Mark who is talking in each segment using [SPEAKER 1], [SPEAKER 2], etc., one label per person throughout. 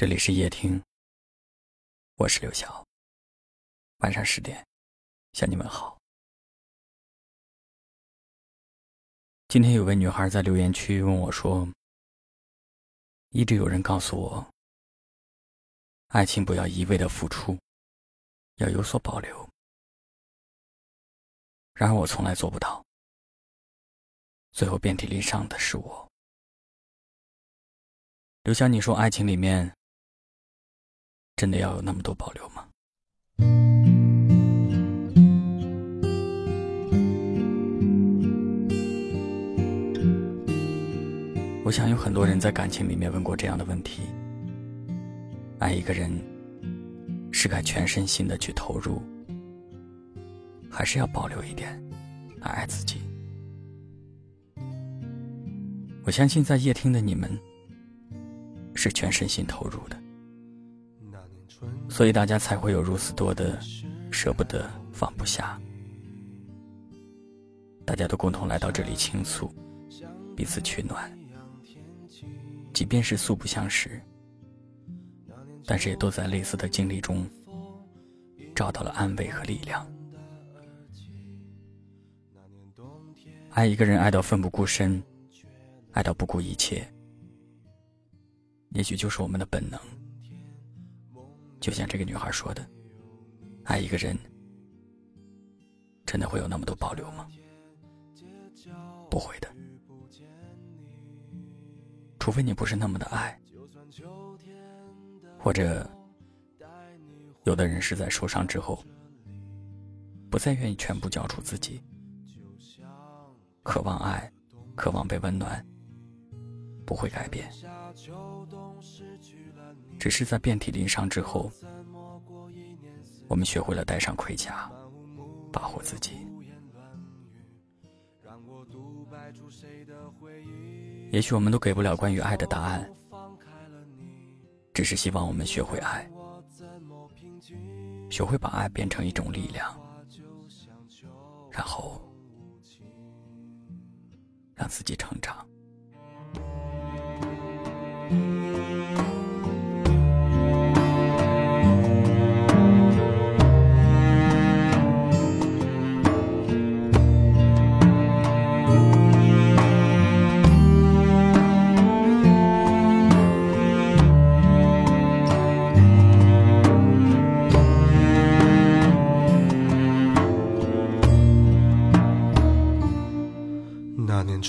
[SPEAKER 1] 这里是夜听，我是刘晓。晚上十点，向你们好。今天有位女孩在留言区问我说：“一直有人告诉我，爱情不要一味的付出，要有所保留。然而我从来做不到，最后遍体鳞伤的是我。”刘晓，你说爱情里面。真的要有那么多保留吗？我想有很多人在感情里面问过这样的问题：爱一个人，是该全身心的去投入，还是要保留一点来爱自己？我相信在夜听的你们，是全身心投入的。所以大家才会有如此多的舍不得、放不下。大家都共同来到这里倾诉，彼此取暖。即便是素不相识，但是也都在类似的经历中找到了安慰和力量。爱一个人，爱到奋不顾身，爱到不顾一切，也许就是我们的本能。就像这个女孩说的，爱一个人，真的会有那么多保留吗？不会的，除非你不是那么的爱，或者有的人是在受伤之后，不再愿意全部交出自己，渴望爱，渴望被温暖，不会改变。只是在遍体鳞伤之后，我们学会了戴上盔甲，保护自己。也许我们都给不了关于爱的答案，只是希望我们学会爱，学会把爱变成一种力量，然后让自己成长。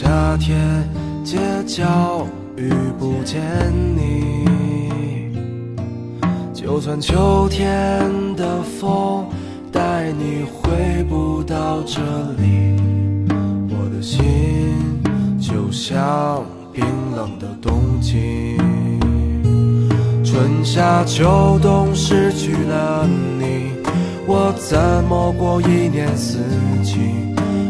[SPEAKER 2] 夏天街角遇不见你，就算秋天的风带你回不到这里，我的心就像冰冷的冬季，春夏秋冬失去了你。我怎么过一年四季？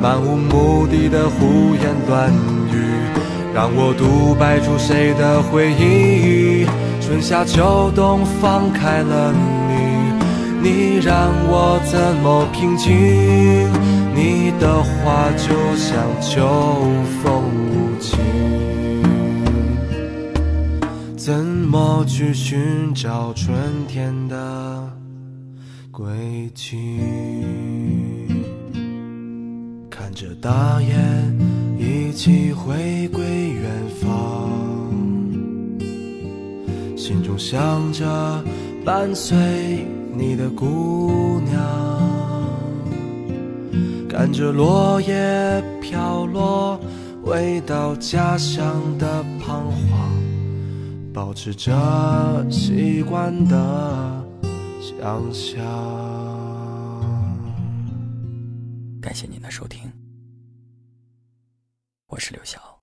[SPEAKER 2] 漫无目的的胡言乱语，让我独白出谁的回忆？春夏秋冬放开了你，你让我怎么平静？你的话就像秋风无情，怎么去寻找春天的？归期，看着大雁一起回归远方，心中想着伴随你的姑娘，看着落叶飘落，回到家乡的彷徨，保持着习惯的想象。
[SPEAKER 1] 感谢您的收听。我是刘晓。